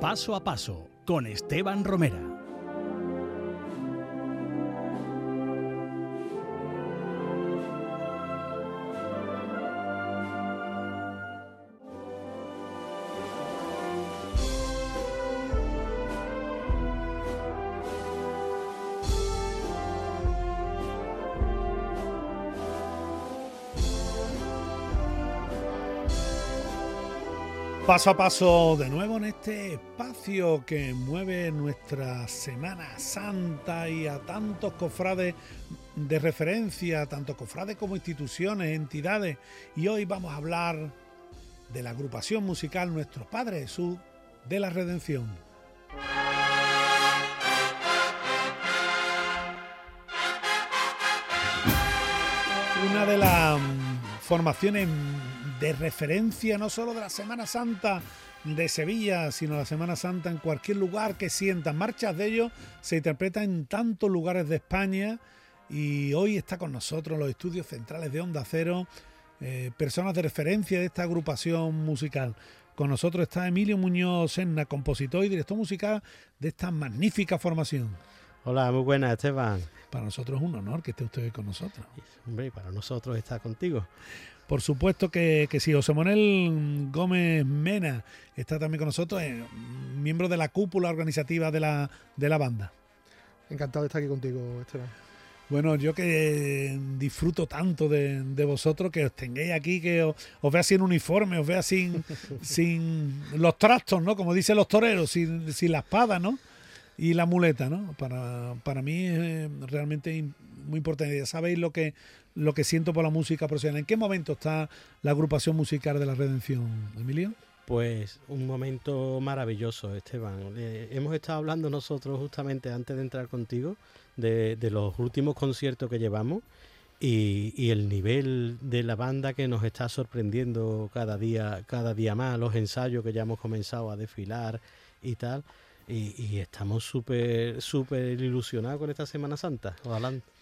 Paso a paso con Esteban Romera. Paso a paso de nuevo en este espacio que mueve nuestra Semana Santa y a tantos cofrades de referencia, tanto cofrades como instituciones, entidades. Y hoy vamos a hablar de la agrupación musical Nuestros Padres Jesús de la Redención. Una de las formaciones de referencia no solo de la Semana Santa de Sevilla, sino la Semana Santa en cualquier lugar que sientan. Marchas de ellos se interpretan en tantos lugares de España y hoy está con nosotros los estudios centrales de Onda Cero, eh, personas de referencia de esta agrupación musical. Con nosotros está Emilio Muñoz Senna, compositor y director musical de esta magnífica formación. Hola, muy buenas, Esteban. Para nosotros es un honor que esté usted con nosotros. Hombre, para nosotros está contigo. Por supuesto que, que sí, José Manuel Gómez Mena está también con nosotros, eh, miembro de la cúpula organizativa de la, de la banda. Encantado de estar aquí contigo, Esteban. Bueno, yo que disfruto tanto de, vosotros, que os tengáis aquí, que os, vea sin uniforme, os vea sin, sin los trastos, ¿no? Como dicen los toreros, sin, sin la espada, ¿no? Y la muleta, ¿no? Para, para mí es realmente muy importante. Ya sabéis lo que lo que siento por la música profesional. ¿En qué momento está la agrupación musical de la Redención, Emilio? Pues un momento maravilloso, Esteban. Eh, hemos estado hablando nosotros justamente antes de entrar contigo de, los últimos conciertos que llevamos y, y, el nivel de la banda que nos está sorprendiendo cada día, cada día más, los ensayos que ya hemos comenzado a desfilar y tal. Y, estamos súper, súper ilusionados con esta Semana Santa.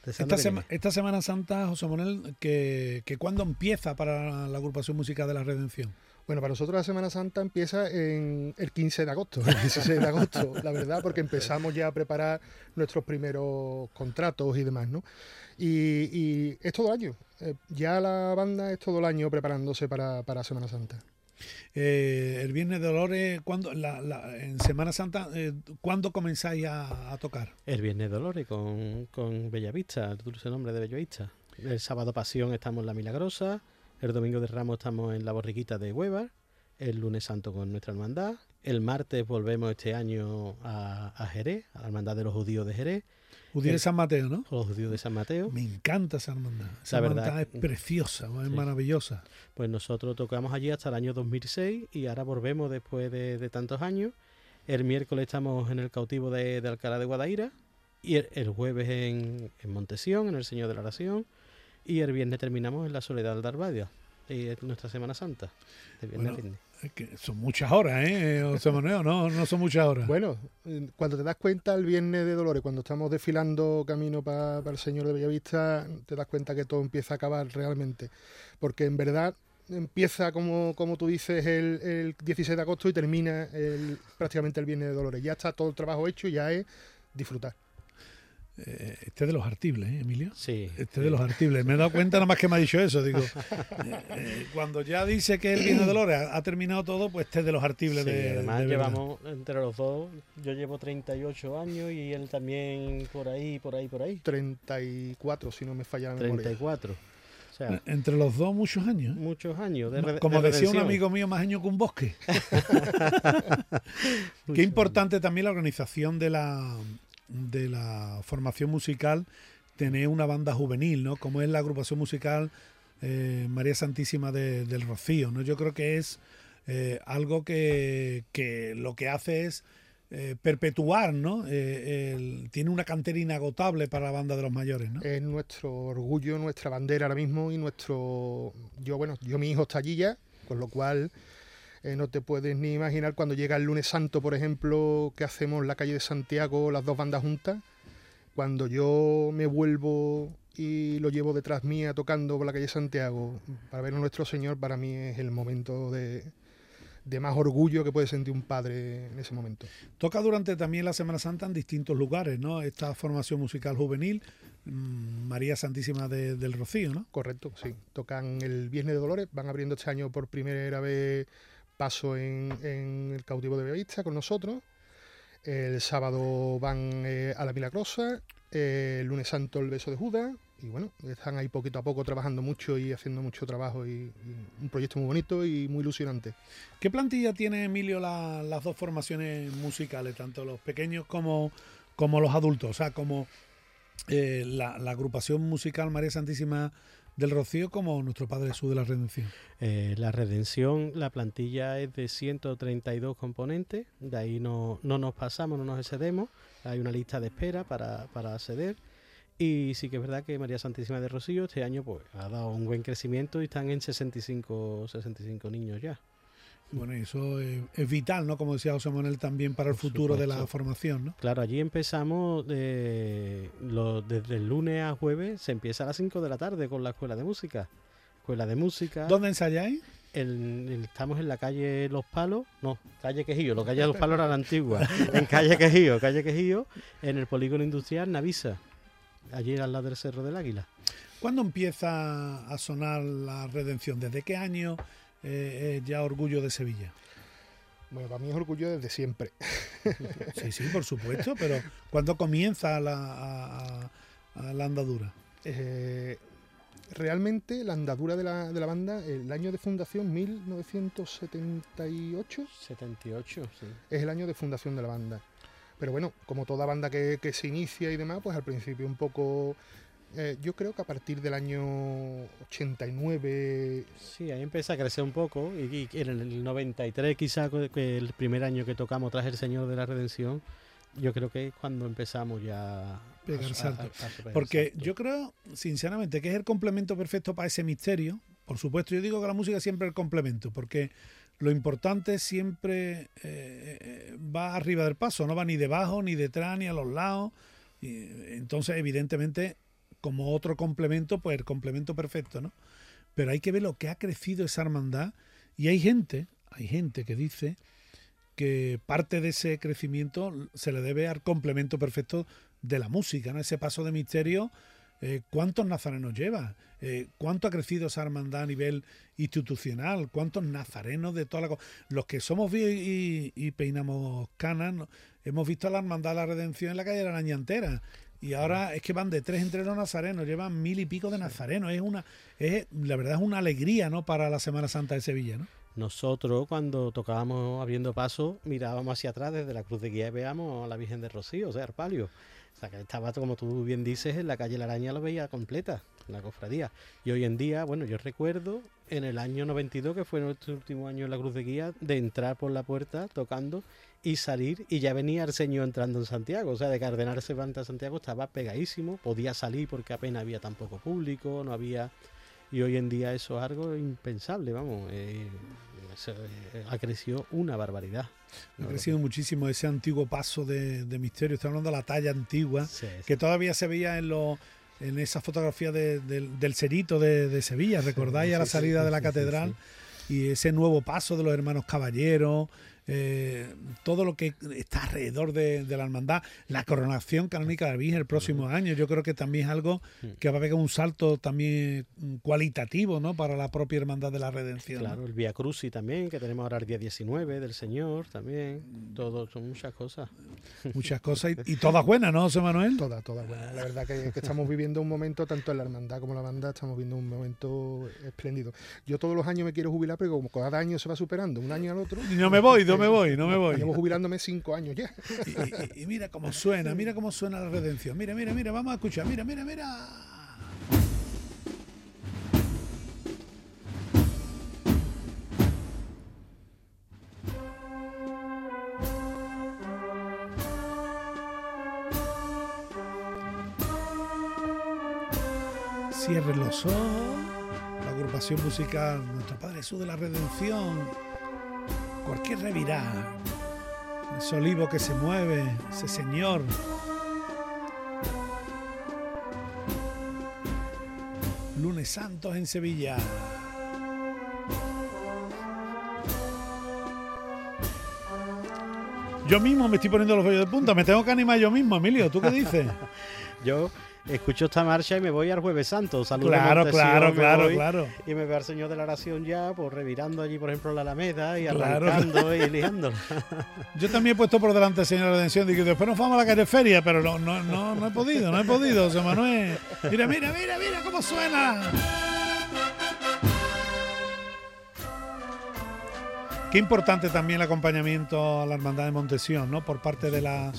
esta, Semana Santa, José Manuel, que, que ¿cuándo empieza para la agrupación musical de la Redención? Bueno, para nosotros la Semana Santa empieza en el 15 de agosto, el 16 de agosto, la verdad, porque empezamos ya a preparar nuestros primeros contratos y demás, ¿no? Y, es todo el año. Eh, ya la banda es todo el año preparándose para, para Semana Santa. Eh, el Viernes de Dolores, ¿cuándo, en Semana Santa, eh, ¿cuándo comenzáis a, tocar? El Viernes de Dolores con, con Bellavista, el dulce nombre de Bellavista. El sábado Pasión estamos en La Milagrosa, el domingo de Ramos estamos en La Borriquita de Huevar, el lunes santo con nuestra hermandad, el martes volvemos este año a, a Jerez, a la hermandad de los judíos de Jerez, Judío de San Mateo, ¿no? Los judíos de San Mateo. Me encanta esa hermandad. Esa verdad, es preciosa, es maravillosa. Pues nosotros tocamos allí hasta el año 2006 y ahora volvemos después de, tantos años. El miércoles estamos en el cautivo de, Alcalá de Guadaira y el, jueves en, en, Montesión, en el Señor de la Oración y el viernes terminamos en la Soledad de Arbadia, y nuestra Semana Santa, de viernes viernes que son muchas horas, ¿eh? José Manuel, no, no son muchas horas. Bueno, cuando te das cuenta el viernes de Dolores, cuando estamos desfilando camino para el Señor de Bellavista, te das cuenta que todo empieza a acabar realmente. Porque en verdad empieza, como, como tú dices, el, el 16 de agosto y termina el, prácticamente el viernes de Dolores. Ya está todo el trabajo hecho y ya es disfrutar. Eh, este de los artibles, ¿eh, Emilio? Sí. Este de los artibles. Me he dado cuenta nada más que me ha dicho eso. Digo, eh, eh, cuando ya dice que el vino de Dolores ha, terminado todo, pues este de los artibles de. Además, llevamos entre los dos. Yo llevo 38 años y él también por ahí, por ahí, por ahí. 34, si no me falla la memoria. 34. O sea, entre los dos, muchos años. Muchos años. Como decía un amigo mío, más años que un bosque. Qué importante también la organización de la de la formación musical tener una banda juvenil, ¿no? Como es la agrupación musical eh, María Santísima del Rocío, ¿no? Yo creo que es eh, algo que, que, lo que hace es eh, perpetuar, ¿no? tiene una cantera inagotable para la banda de los mayores, ¿no? Es nuestro orgullo, nuestra bandera ahora mismo y nuestro... Yo, bueno, yo mi hijo está allí ya, con lo cual... no te puedes ni imaginar cuando llega el lunes santo, por ejemplo, que hacemos la calle de Santiago, las dos bandas juntas. Cuando yo me vuelvo y lo llevo detrás mía tocando por la calle Santiago para ver a nuestro Señor, para mí es el momento de, de más orgullo que puede sentir un padre en ese momento. Toca durante también la Semana Santa en distintos lugares, ¿no? Esta formación musical juvenil, mm, María Santísima del Rocío, ¿no? Correcto, sí. Tocan el Viernes de Dolores, van abriendo este año por primera vez paso en, el cautivo de Bellavista con nosotros. El sábado van eh, a la Milagrosa, el lunes santo el beso de Judas, y bueno, están ahí poquito a poco trabajando mucho y haciendo mucho trabajo y, un proyecto muy bonito y muy ilusionante. ¿Qué plantilla tiene Emilio las dos formaciones musicales, tanto los pequeños como, como los adultos? O sea, como eh, la, agrupación musical María Santísima del Rocío como nuestro Padre Jesús de la Redención. Eh, la Redención, la plantilla es de 132 componentes, de ahí no, no nos pasamos, no nos excedemos, hay una lista de espera para, para acceder y sí que es verdad que María Santísima de Rocío este año pues ha dado un buen crecimiento y están en 65, 65 niños ya. Bueno, eso es, vital, ¿no? Como decía José Manuel, también para el futuro de la formación, ¿no? Claro, allí empezamos de, desde el lunes a jueves, se empieza a las 5 de la tarde con la escuela de música. Escuela de música. ¿Dónde ensayáis? estamos en la calle Los Palos, no, calle Quejío, la calle Los Palos era la antigua, en calle Quejío, calle Quejío, en el polígono industrial Navisa allí al lado del Cerro del Águila. ¿Cuándo empieza a sonar la redención? ¿Desde qué año eh, ya orgullo de Sevilla? Bueno, para mí es orgullo desde siempre. Sí, sí, por supuesto, pero ¿cuándo comienza la, la andadura? Eh, realmente la andadura de la, de la, banda, el año de fundación, 1978. 78, sí. Es el año de fundación de la banda. Pero bueno, como toda banda que, se inicia y demás, pues al principio un poco eh, yo creo que a partir del año 89... Sí, ahí empieza a crecer un poco y, en el 93 quizá, que el primer año que tocamos tras el Señor de la Redención, yo creo que es cuando empezamos ya a pegar salto. Porque yo creo, sinceramente, que es el complemento perfecto para ese misterio. Por supuesto, yo digo que la música siempre es el complemento, porque lo importante siempre eh, eh, va arriba del paso, no va ni debajo, ni detrás, ni a los lados. Y, entonces, evidentemente, como otro complemento, pues el complemento perfecto, ¿no? Pero hay que ver lo que ha crecido esa hermandad y hay gente, hay gente que dice que parte de ese crecimiento se le debe al complemento perfecto de la música, ¿no? Ese paso de misterio eh, ¿Cuántos nazarenos lleva? Eh, ¿Cuánto ha crecido esa hermandad a nivel institucional? ¿Cuántos nazarenos de toda la Los que somos y, y, peinamos canas, hemos visto la hermandad de la redención en la calle de la Araña entera. Y ahora es que van de tres entre los nazarenos, llevan mil y pico de nazarenos. Es una, es, la verdad es una alegría, ¿no? Para la Semana Santa de Sevilla, ¿no? Nosotros cuando tocábamos abriendo paso mirábamos hacia atrás desde la cruz de guía y veíamos a la Virgen de Rocío, o sea, el palio. O sea, que estaba, como tú bien dices, en la calle La Araña lo veía completa, la cofradía. Y hoy en día, bueno, yo recuerdo en el año 92, que fue nuestro último año en la Cruz de Guía, de entrar por la puerta tocando y salir y ya venía el señor entrando en Santiago. O sea, de Cardenal Cervantes a Santiago estaba pegadísimo, podía salir porque apenas había tan poco público, no había... Y hoy en día eso es algo impensable, vamos. Eh, eh, ha crecido una barbaridad. Ha crecido muchísimo ese antiguo paso de, misterio. Estoy hablando de la talla antigua, que todavía se veía en los en esa fotografía del Cerito de, Sevilla, ¿recordáis a la salida de la catedral? Y ese nuevo paso de los hermanos caballeros, eh, todo lo que está alrededor de, la hermandad, la coronación canónica de la Virgen el próximo año, yo creo que también es algo que va a pegar un salto también cualitativo ¿no? para la propia hermandad de la redención. Claro, el Via Cruci también, que tenemos ahora el día 19 del Señor también, todo, son muchas cosas. Muchas cosas y, todas buenas, ¿no, José Manuel? Todas, todas buenas. La verdad que, que estamos viviendo un momento, tanto en la hermandad como en la banda, estamos viviendo un momento espléndido. Yo todos los años me quiero jubilar, pero como cada año se va superando, un año al otro. Y no me voy, no me voy, no me voy. Llevo jubilándome cinco años ya. Y, mira cómo suena, mira cómo suena la redención. Mira, mira, mira, vamos a escuchar. Mira, mira, mira. Cierre los ojos. La agrupación musical Nuestro Padre Jesús de la Redención cualquier revirada. Ese olivo que se mueve, ese señor. Lunes Santos en Sevilla. Yo mismo me estoy poniendo los vellos de punta, me tengo que animar yo mismo, Emilio, ¿tú qué dices? yo escucho esta marcha y me voy al Jueves Santo. Saludos claro, claro, claro, claro. Y me veo al Señor de la Oración ya, pues revirando allí, por ejemplo, la Alameda y arrancando y liando. Yo también he puesto por delante al Señor de la Redención. Digo, después nos vamos a la calle feria, pero no, no, no, no he podido, no he podido, José Manuel. Mira, mira, mira, mira cómo suena. Qué importante también el acompañamiento a la Hermandad de Montesión, ¿no? Por parte de la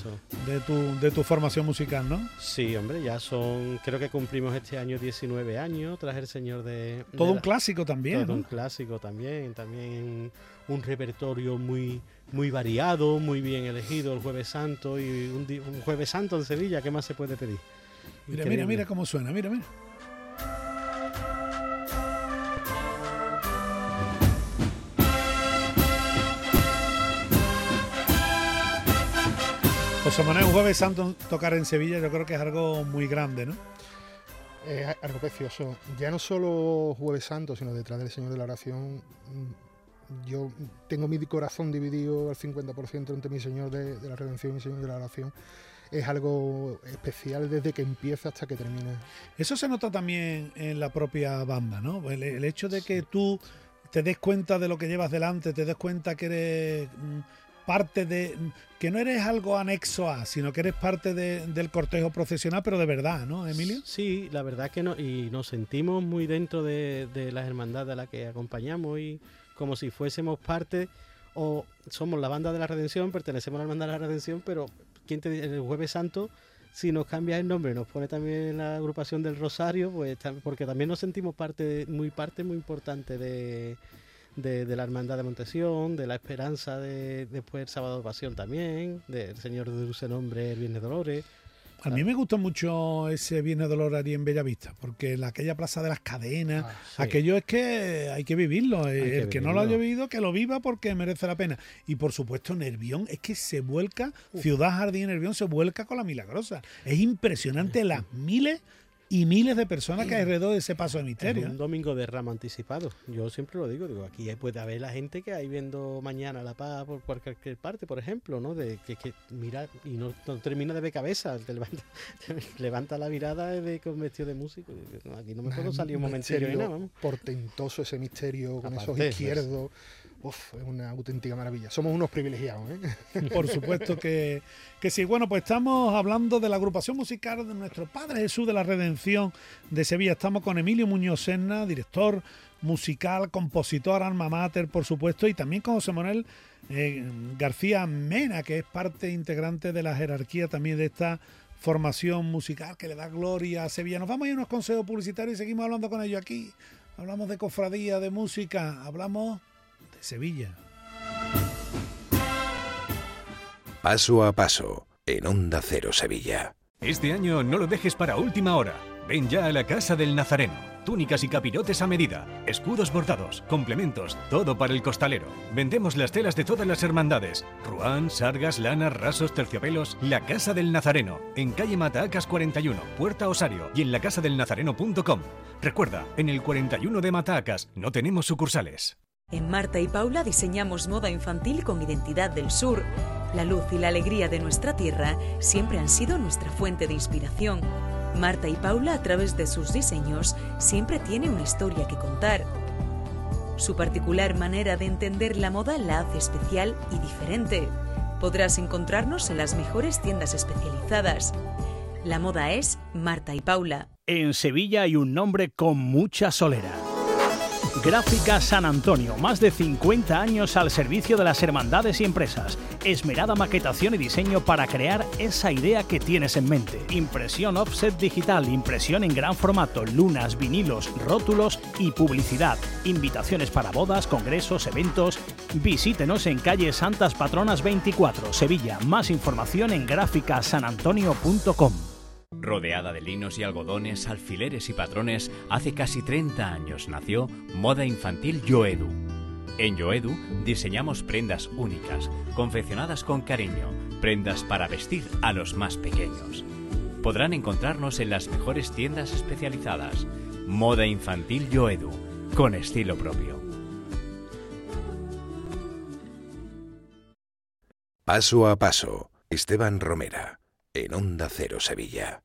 de tu, de tu formación musical, ¿no? Sí, hombre, ya son, creo que cumplimos este año 19 años tras el Señor de... Todo un clásico también, Todo un clásico también, también un repertorio muy muy variado, muy bien elegido, el Jueves Santo y un, un Jueves Santo en Sevilla, ¿qué más se puede pedir? Mira, mira, mira cómo suena, mira, mira. José Manuel, un jueves santo tocar en Sevilla yo creo que es algo muy grande, ¿no? Es algo precioso. Ya no solo jueves santo, sino detrás del Señor de la Oración, mm, yo tengo mi corazón dividido al 50% entre mi Señor de, la Redención y mi Señor de la Oración es algo especial desde que empieza hasta que termina. Eso se nota también en la propia banda, ¿no? El, hecho de que tú te des cuenta de lo que llevas delante, te des cuenta que eres mm, parte de. que no eres algo anexo a, sino que eres parte del cortejo profesional, pero de verdad, ¿no, Emilio? Sí, la verdad que no, y nos sentimos muy dentro de, las hermandades a las que acompañamos y como si fuésemos parte, o somos la banda de la redención, pertenecemos a la hermandad de la redención, pero ¿quién te el jueves santo? si nos cambia el nombre, nos pone también la agrupación del Rosario, pues porque también nos sentimos parte, muy parte muy importante de, de, la Hermandad de Montesión, de la Esperanza de después el Sábado de Pasión también, del Señor de Dulce Nombre, el Viernes Dolores. A mí me gustó mucho ese Viernes Dolores ahí en Bellavista, porque en aquella plaza de las cadenas, ah, aquello es que hay que vivirlo. el que, no lo haya vivido, que lo viva porque merece la pena. Y por supuesto, Nervión, es que se vuelca, Ciudad Jardín Nervión se vuelca con la milagrosa. Es impresionante las miles y miles de personas que hay alrededor de ese paso de misterio. un domingo de rama anticipado. Yo siempre lo digo, digo, aquí puede haber la gente que hay viendo mañana La Paz por cualquier parte, por ejemplo, ¿no? De que, que mira y no, termina de ver cabeza, te levanta, la mirada de con vestido de músico. Aquí no me puedo salir un momento Portentoso ese misterio con esos izquierdos. Uf, es una auténtica maravilla. Somos unos privilegiados, ¿eh? Por supuesto que, que sí. Bueno, pues estamos hablando de la agrupación musical de nuestro Padre Jesús de la Redención de Sevilla. Estamos con Emilio Muñoz Serna, director musical, compositor, alma mater, por supuesto, y también con José Manuel eh, García Mena, que es parte integrante de la jerarquía también de esta formación musical que le da gloria a Sevilla. Nos vamos a ir a unos consejos publicitarios y seguimos hablando con ellos aquí. Hablamos de cofradía, de música, hablamos Sevilla. Paso a paso, en Onda Cero Sevilla. Este año no lo dejes para última hora. Ven ya a la Casa del Nazareno. Túnicas y capirotes a medida, escudos bordados, complementos, todo para el costalero. Vendemos las telas de todas las hermandades. Ruán, sargas, lanas, rasos, terciopelos. La Casa del Nazareno, en calle Matacas 41, Puerta Osario y en lacasadelnazareno.com. Recuerda, en el 41 de Matacas no tenemos sucursales. En Marta y Paula diseñamos moda infantil con identidad del sur. La luz y la alegría de nuestra tierra siempre han sido nuestra fuente de inspiración. Marta y Paula, a través de sus diseños, siempre tiene una historia que contar. Su particular manera de entender la moda la hace especial y diferente. Podrás encontrarnos en las mejores tiendas especializadas. La moda es Marta y Paula. En Sevilla hay un nombre con mucha solera Gráfica San Antonio, más de 50 años al servicio de las hermandades y empresas. Esmerada maquetación y diseño para crear esa idea que tienes en mente. Impresión offset digital, impresión en gran formato, lunas, vinilos, rótulos y publicidad. Invitaciones para bodas, congresos, eventos. Visítenos en calle Santas Patronas 24, Sevilla. Más información en gráficasanantonio.com. Rodeada de linos y algodones, alfileres y patrones, hace casi 30 años nació Moda Infantil Yoedu. En Yoedu diseñamos prendas únicas, confeccionadas con cariño, prendas para vestir a los más pequeños. Podrán encontrarnos en las mejores tiendas especializadas. Moda Infantil Yoedu, con estilo propio. Paso a paso, Esteban Romera, en Onda Cero Sevilla.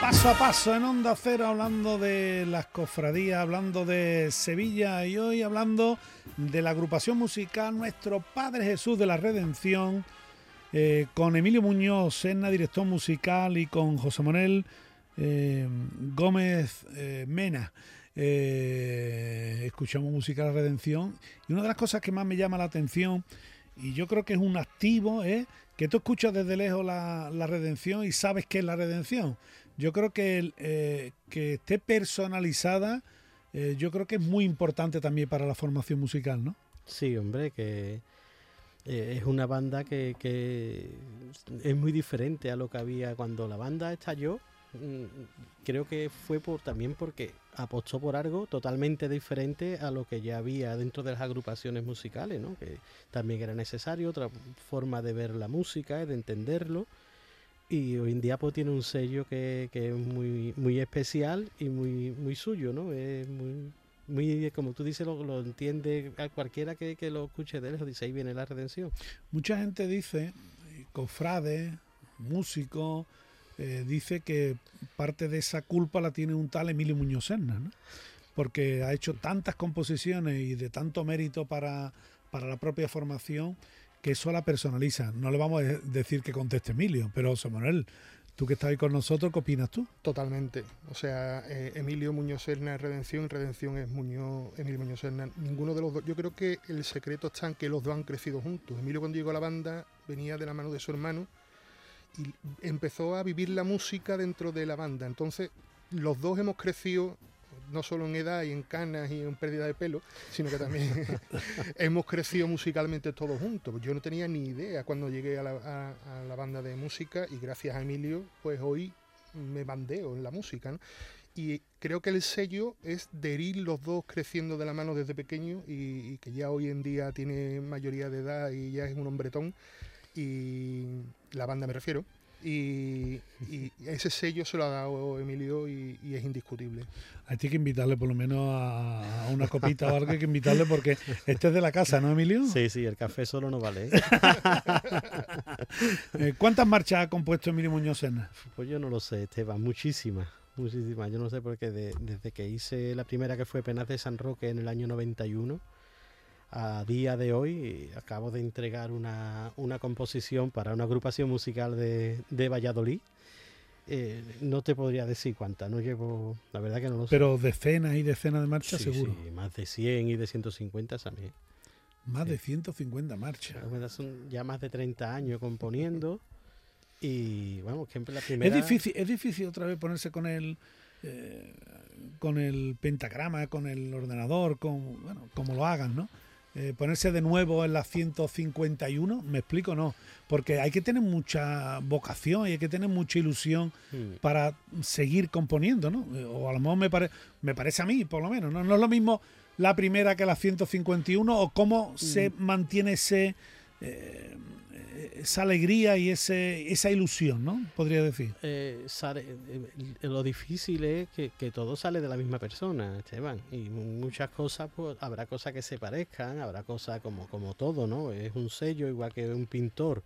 Paso a paso en Onda Cero, hablando de las cofradías, hablando de Sevilla y hoy hablando de la agrupación musical Nuestro Padre Jesús de la Redención, eh, con Emilio Muñoz, Senna, director musical, y con José Manuel eh, Gómez eh, Mena. Escuchamos música de la Redención y una de las cosas que más me llama la atención, y yo creo que es un activo, es que tú escuchas desde lejos la, la redención y sabes qué es la redención yo creo que, eh, que esté personalizada, eh, yo creo que es muy importante también para la formación musical, ¿no? Sí, hombre, que eh, es una banda que, es muy diferente a lo que había cuando la banda estalló. Mm, creo que fue por también porque apostó por algo totalmente diferente a lo que ya había dentro de las agrupaciones musicales, ¿no? que también era necesario, otra forma de ver la música, de entenderlo. Y hoy en día pues tiene un sello que, que, es muy muy especial y muy muy suyo no es muy muy como tú dices lo, lo entiende a cualquiera que, que, lo escuche de lejos dice ahí viene la redención mucha gente dice cofrades músicos eh, dice que parte de esa culpa la tiene un tal Emilio Muñoz Serna ¿no? porque ha hecho tantas composiciones y de tanto mérito para para la propia formación que eso la personaliza. No le vamos a decir que conteste Emilio, pero Samuel, tú que estás ahí con nosotros, ¿qué opinas tú? Totalmente. O sea, eh, Emilio Muñoz Serna es Redención, Redención es Muñoz, Emilio Muñoz Serna. Ninguno de los dos. Yo creo que el secreto está en que los dos han crecido juntos. Emilio cuando llegó a la banda venía de la mano de su hermano y empezó a vivir la música dentro de la banda. Entonces, los dos hemos crecido no solo en edad y en canas y en pérdida de pelo, sino que también hemos crecido musicalmente todos juntos. Yo no tenía ni idea cuando llegué a la, banda de música y gracias a Emilio, pues hoy me bandeo en la música. Y creo que el sello es de ir los dos creciendo de la mano desde pequeño y, y que ya hoy en día tiene mayoría de edad y ya es un hombretón. Y la banda me refiero y, ese sello se lo ha dado Emilio y, es indiscutible. Hay que invitarle por lo menos a, una copita o algo, hay que invitarle porque este es de la casa, ¿no, Emilio? Sí, sí, el café solo no vale. ¿eh? Eh, ¿Cuántas marchas ha compuesto Emilio Muñoz Serna? Pues yo no lo sé, Esteban, muchísimas. Muchísimas, yo no sé porque desde que hice la primera que fue Penas de San Roque en el año 91, a día de hoy acabo de entregar una, una composición para una agrupación musical de, de Valladolid. Eh, no te podría decir cuántas, no llevo, la verdad que no lo sé. Pero decenas y decenas de marchas seguro. Sí, más de 100 y de 150 también. Más de 150 marchas. Son ya más de 30 años componiendo. y bueno, siempre la primera. Es difícil, es difícil otra vez ponerse con el. Eh, con el pentagrama, con el ordenador, con bueno, como lo hagan, ¿no? Eh, ponerse de nuevo en la 151, me explico, no, porque hay que tener mucha vocación y hay que tener mucha ilusión hmm. para seguir componiendo, ¿no? Eh, o a lo mejor me, me parece a mí, por lo menos, ¿no? No es lo mismo la primera que la 151 o cómo se hmm. mantiene ese... Eh, esa alegría y ese, esa ilusión, ¿no? Podría decir. Eh, eh, lo difícil es que, todo sale de la misma persona, Esteban. Y muchas cosas, pues habrá cosas que se parezcan, habrá cosas como, como todo, ¿no? Es un sello, igual que un pintor.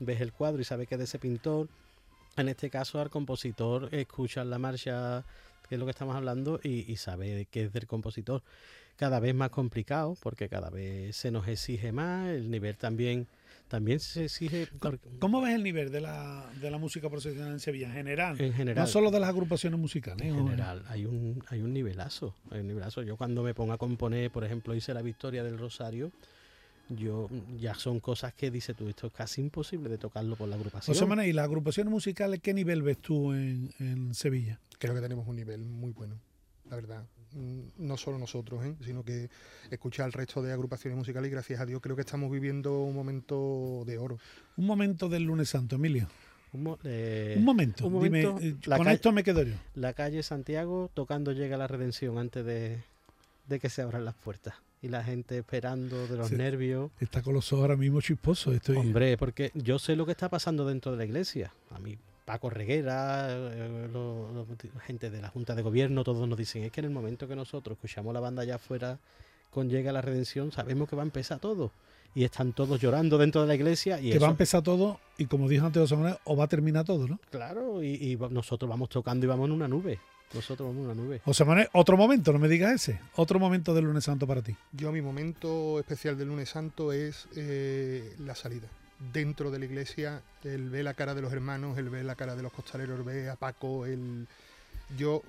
Ves el cuadro y sabes que es de ese pintor. En este caso, al compositor escucha la marcha, que es lo que estamos hablando, y, y sabe que es del compositor. Cada vez más complicado, porque cada vez se nos exige más, el nivel también también se exige... ¿Cómo ves el nivel de la, de la música profesional en Sevilla en general? En general. No solo de las agrupaciones musicales. En general, hay un, hay un nivelazo, hay un nivelazo. Yo cuando me pongo a componer, por ejemplo, hice la Victoria del Rosario, yo ya son cosas que dice tú, esto es casi imposible de tocarlo por la agrupación. José Manuel, ¿y las agrupaciones musicales qué nivel ves tú en, en Sevilla? Creo que tenemos un nivel muy bueno, la verdad. Mm, no solo nosotros, ¿eh? sino que escuchar al resto de agrupaciones musicales y gracias a Dios creo que estamos viviendo un momento de oro. Un momento del lunes santo, Emilio. Un, eh, momento, Dime, eh, con esto me quedo yo. La calle Santiago tocando Llega la Redención antes de, que se abran las puertas. Y la gente esperando de los nervios. Está con los ojos ahora mismo chisposos. Estoy... Hombre, porque yo sé lo que está pasando dentro de la iglesia. A mí Paco Reguera, eh, la gente de la Junta de Gobierno, todos nos dicen, es que en el momento que nosotros escuchamos la banda allá afuera con Llega la Redención, sabemos que va a empezar todo. Y están todos llorando dentro de la iglesia. Y que va a empezar todo, y como dijo antes José o va a terminar todo, ¿no? Claro, y, nosotros vamos tocando y vamos en una nube. Nosotros vamos en una nube. José Manuel, otro momento, no me digas ese. Otro momento del lunes santo para ti. Yo, mi momento especial del lunes santo es eh, la salida dentro de la iglesia, él ve la cara de los hermanos, él ve la cara de los costaleros, ve a Paco, él... Yo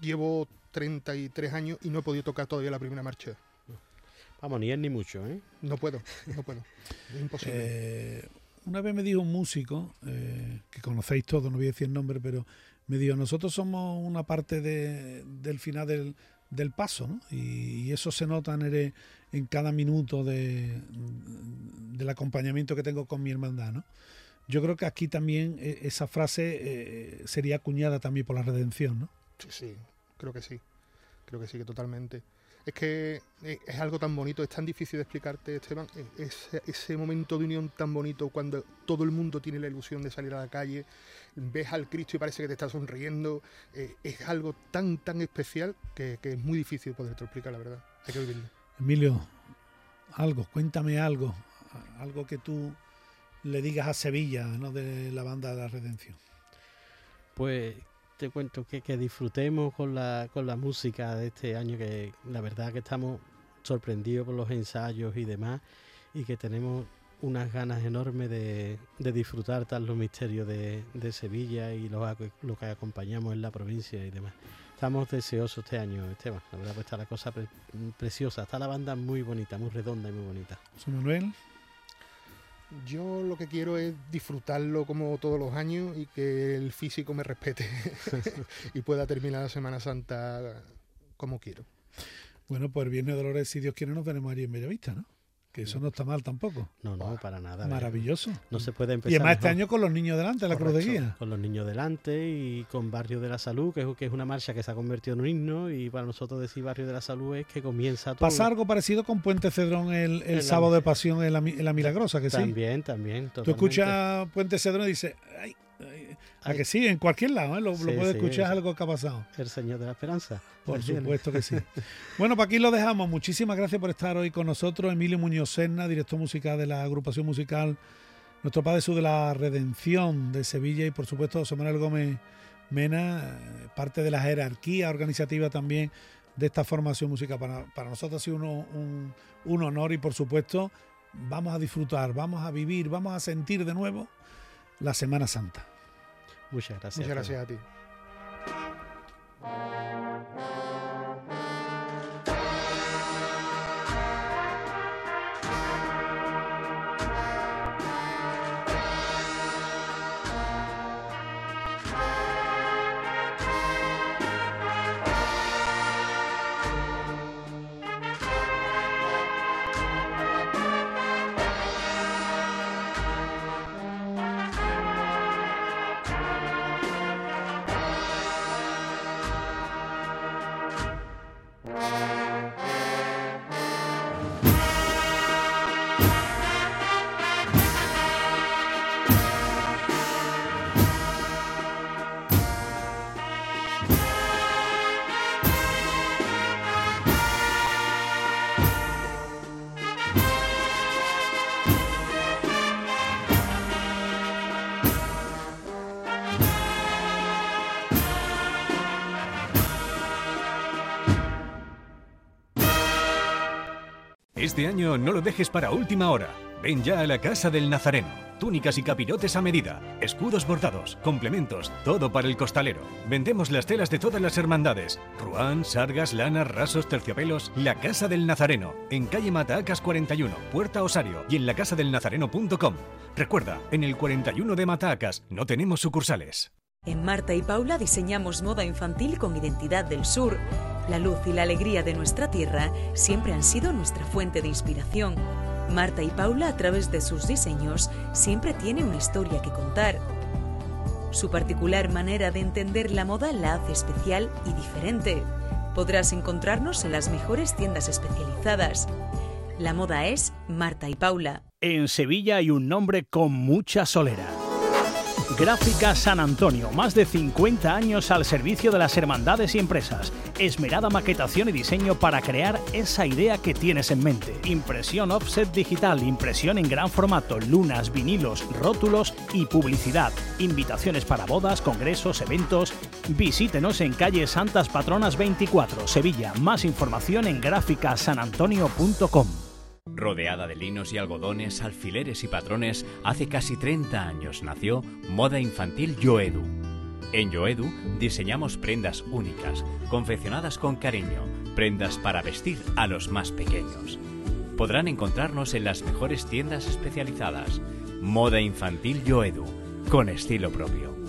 llevo 33 años y no he podido tocar todavía la primera marcha. Vamos, ni es ni mucho, ¿eh? No puedo, no puedo. Es imposible. Eh, una vez me dijo un músico, eh, que conocéis todos, no voy a decir el nombre, pero me dijo, nosotros somos una parte del final del, del paso, ¿no? Y, eso se nota en, en cada minuto de, del acompañamiento que tengo con mi hermandad, ¿no? Yo creo que aquí también eh, esa frase eh, sería acuñada también por la redención, ¿no? Sí, sí, creo que sí, creo que sí, que totalmente. Es que eh, es algo tan bonito, es tan difícil de explicarte, Esteban, ese, ese momento de unión tan bonito cuando todo el mundo tiene la ilusión de salir a la calle, ves al Cristo y parece que te está sonriendo, es algo tan, tan especial que, que es muy difícil poder explicar, la verdad. Hay que vivirlo. Emilio, algo, cuéntame algo, algo que tú le digas a Sevilla, ¿no? De la banda de la Redención. Pues te cuento que, que disfrutemos con la, con la música de este año, que la verdad que estamos sorprendidos por los ensayos y demás, y que tenemos unas ganas enormes de, de disfrutar tal los misterios de, de Sevilla y lo, lo, que acompañamos en la provincia y demás. Estamos deseosos este año, Esteban. La verdad, pues está la cosa preciosa. Está la banda muy bonita, muy redonda y muy bonita. José Manuel. Yo lo que quiero es disfrutarlo como todos los años y que el físico me respete y pueda terminar la Semana Santa como quiero. Bueno, pues el Viernes Dolores, si Dios quiere, nos veremos ahí en Bellavista, ¿no? Que eso no está mal tampoco. No, no, para nada. Maravilloso. No se puede empezar. Y además este año con los niños delante, la cruz de guía. Con los niños delante y con Barrio de la Salud, que es, que es una marcha que se ha convertido en un himno. Y para nosotros decir Barrio de la Salud es que comienza todo. Pasa algo parecido con Puente Cedrón el, sábado de pasión en la, en la Milagrosa, que también, sí. También, también. Tú escuchas Puente Cedrón y dices, ay, a que sí, en cualquier lado, ¿eh? lo, puedes escuchar algo que ha pasado. El Señor de la Esperanza. Por supuesto que sí. bueno, para aquí lo dejamos. Muchísimas gracias por estar hoy con nosotros. Emilio Muñoz Serna, director musical de la agrupación musical Nuestro Padre Jesús de la Redención de Sevilla y por supuesto José Manuel Gómez Mena, eh, parte de la jerarquía organizativa también de esta formación musical. Para, para nosotros ha sido un, un honor y por supuesto vamos a disfrutar, vamos a vivir, vamos a sentir de nuevo la Semana Santa. Muchas gracias. Muchas gracias a ti. Este año no lo dejes para última hora. Ven ya a la Casa del Nazareno. Túnicas y capirotes a medida, escudos bordados, complementos, todo para el costalero. Vendemos las telas de todas las hermandades. Ruán, sargas, lanas, rasos, terciopelos. La Casa del Nazareno, en calle Matacas 41, Puerta Osario y en lacasadelnazareno.com. Recuerda, en el 41 de Matacas no tenemos sucursales. En Marta y Paula diseñamos moda infantil con identidad del sur. La luz y la alegría de nuestra tierra siempre han sido nuestra fuente de inspiración. Marta y Paula, a través de sus diseños, siempre tiene una historia que contar. Su particular manera de entender la moda la hace especial y diferente. Podrás encontrarnos en las mejores tiendas especializadas. La moda es Marta y Paula. En Sevilla hay un nombre con mucha solera Gráfica San Antonio, más de 50 años al servicio de las hermandades y empresas. Esmerada maquetación y diseño para crear esa idea que tienes en mente. Impresión offset digital, impresión en gran formato, lunas, vinilos, rótulos y publicidad. Invitaciones para bodas, congresos, eventos. Visítenos en calle Santas Patronas 24, Sevilla. Más información en gráficasanantonio.com. Rodeada de linos y algodones, alfileres y patrones, hace casi 30 años nació Moda Infantil Yoedu. En Yoedu diseñamos prendas únicas, confeccionadas con cariño, prendas para vestir a los más pequeños. Podrán encontrarnos en las mejores tiendas especializadas. Moda Infantil Yoedu, con estilo propio.